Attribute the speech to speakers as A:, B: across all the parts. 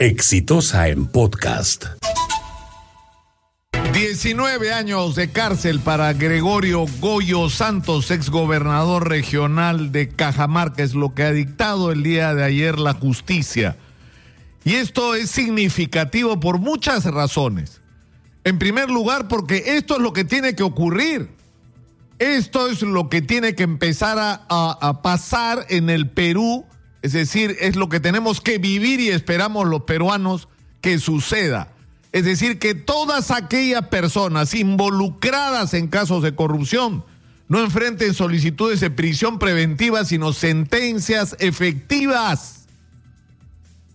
A: Exitosa en podcast.
B: 19 años de cárcel para Gregorio Goyo Santos, exgobernador regional de Cajamarca, es lo que ha dictado el día de ayer la justicia. Y esto es significativo por muchas razones. En primer lugar, porque esto es lo que tiene que ocurrir. Esto es lo que tiene que empezar a, a pasar en el Perú es decir, es lo que tenemos que vivir y esperamos los peruanos que suceda. Es decir, que todas aquellas personas involucradas en casos de corrupción no enfrenten solicitudes de prisión preventiva, sino sentencias efectivas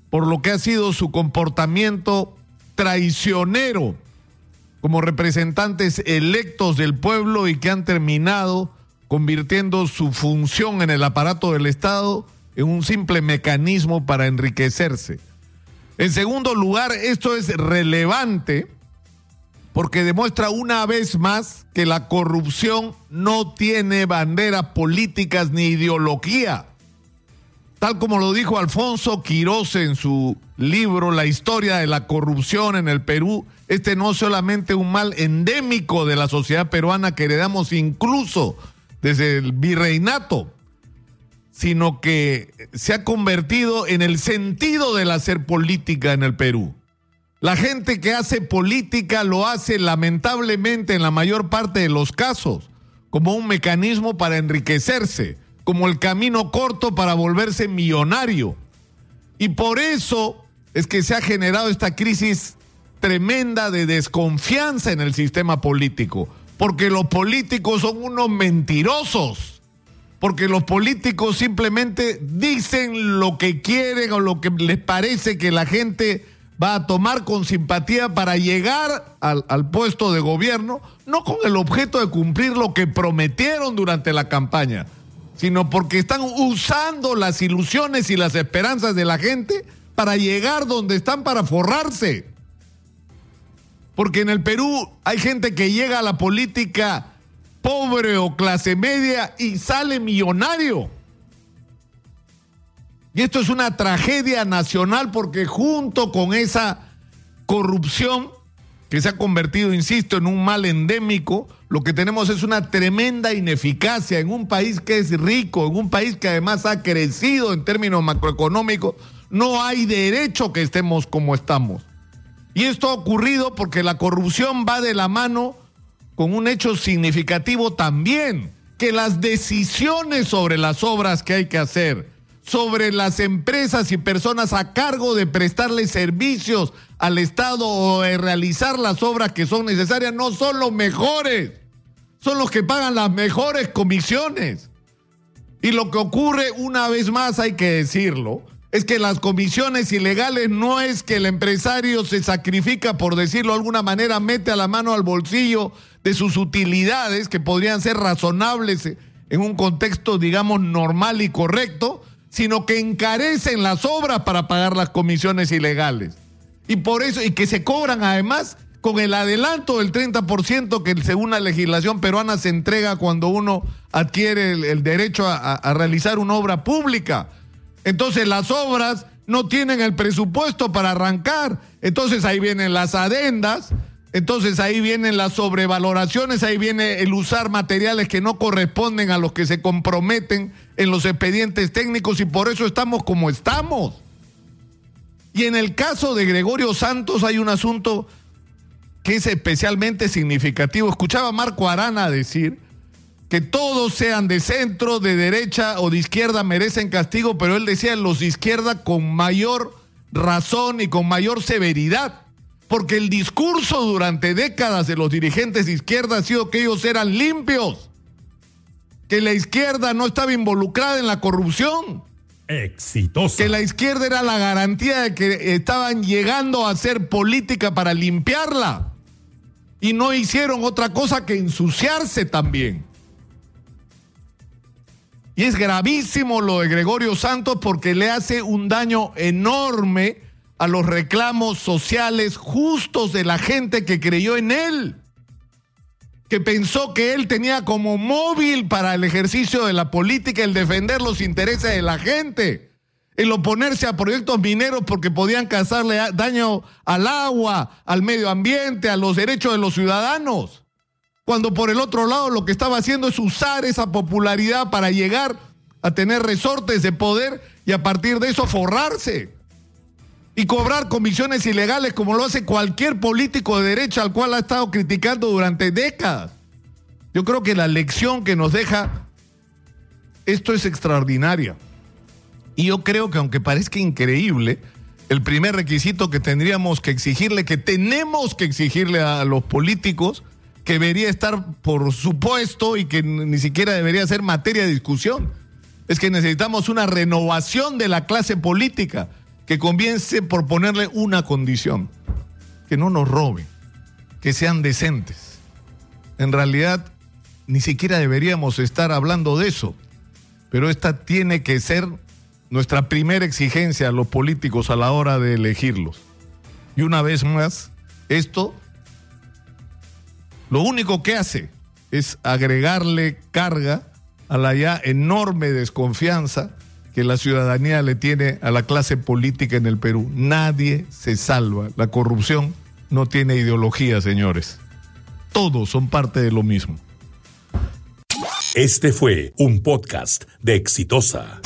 B: por lo que ha sido su comportamiento traicionero como representantes electos del pueblo y que han terminado convirtiendo su función en el aparato del Estado en un simple mecanismo para enriquecerse. En segundo lugar, esto es relevante porque demuestra una vez más que la corrupción no tiene banderas políticas ni ideología. Tal como lo dijo Alfonso Quiroz en su libro La historia de la corrupción en el Perú, este no es solamente un mal endémico de la sociedad peruana que heredamos incluso desde el virreinato, sino que se ha convertido en el sentido del hacer política en el Perú. La gente que hace política lo hace lamentablemente en la mayor parte de los casos como un mecanismo para enriquecerse, como el camino corto para volverse millonario. Y por eso es que se ha generado esta crisis tremenda de desconfianza en el sistema político, porque los políticos son unos mentirosos porque los políticos simplemente dicen lo que quieren o lo que les parece que la gente va a tomar con simpatía para llegar al, puesto de gobierno, no con el objeto de cumplir lo que prometieron durante la campaña, sino porque están usando las ilusiones y las esperanzas de la gente para llegar donde están para forrarse. Porque en el Perú hay gente que llega a la política pobre o clase media y sale millonario. Y esto es una tragedia nacional porque junto con esa corrupción que se ha convertido, insisto, en un mal endémico, lo que tenemos es una tremenda ineficacia en un país que es rico, en un país que además ha crecido en términos macroeconómicos. No hay derecho que estemos como estamos. Y esto ha ocurrido porque la corrupción va de la mano con un hecho significativo también, que las decisiones sobre las obras que hay que hacer, sobre las empresas y personas a cargo de prestarle servicios al Estado o de realizar las obras que son necesarias, no son los mejores, son los que pagan las mejores comisiones. Y lo que ocurre, una vez más hay que decirlo, es que las comisiones ilegales no es que el empresario se sacrifica, por decirlo de alguna manera, mete a la mano al bolsillo de sus utilidades, que podrían ser razonables en un contexto, digamos, normal y correcto, sino que encarecen las obras para pagar las comisiones ilegales. Y por eso, y que se cobran además con el adelanto del 30% que según la legislación peruana se entrega cuando uno adquiere el, derecho a realizar una obra pública. Entonces las obras no tienen el presupuesto para arrancar. Entonces ahí vienen las adendas, entonces ahí vienen las sobrevaloraciones, ahí viene el usar materiales que no corresponden a los que se comprometen en los expedientes técnicos y por eso estamos como estamos. Y en el caso de Gregorio Santos hay un asunto que es especialmente significativo. Escuchaba a Marco Arana decir que todos sean de centro, de derecha o de izquierda merecen castigo, pero él decía los de izquierda con mayor razón y con mayor severidad, porque el discurso durante décadas de los dirigentes de izquierda ha sido que ellos eran limpios, que la izquierda no estaba involucrada en la corrupción.
A: Exitoso.
B: Que la izquierda era la garantía de que estaban llegando a hacer política para limpiarla. Y no hicieron otra cosa que ensuciarse también. Y es gravísimo lo de Gregorio Santos porque le hace un daño enorme a los reclamos sociales justos de la gente que creyó en él, que pensó que él tenía como móvil para el ejercicio de la política el defender los intereses de la gente. el oponerse a proyectos mineros porque podían causarle daño al agua, al medio ambiente, a los derechos de los ciudadanos. Cuando por el otro lado lo que estaba haciendo es usar esa popularidad para llegar a tener resortes de poder y a partir de eso forrarse y cobrar comisiones ilegales como lo hace cualquier político de derecha al cual ha estado criticando durante décadas. Yo creo que la lección que nos deja esto es extraordinaria. Y yo creo que aunque parezca increíble, el primer requisito que tendríamos que exigirle, que tenemos que exigirle a los políticos, que debería estar por supuesto y que ni siquiera debería ser materia de discusión, es que necesitamos una renovación de la clase política que comience por ponerle una condición, que no nos roben, que sean decentes. En realidad, ni siquiera deberíamos estar hablando de eso, pero esta tiene que ser nuestra primera exigencia a los políticos a la hora de elegirlos. Y una vez más, esto lo único que hace es agregarle carga a la ya enorme desconfianza que la ciudadanía le tiene a la clase política en el Perú. Nadie se salva. La corrupción no tiene ideología, señores. Todos son parte de lo mismo.
A: Este fue un podcast de Exitosa.